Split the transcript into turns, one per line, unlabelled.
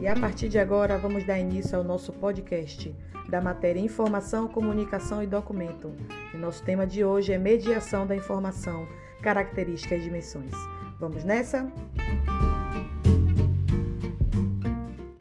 E a partir de agora vamos dar início ao nosso podcast da matéria Informação, Comunicação e Documento. E nosso tema de hoje é Mediação da Informação, Características e Dimensões. Vamos nessa? Música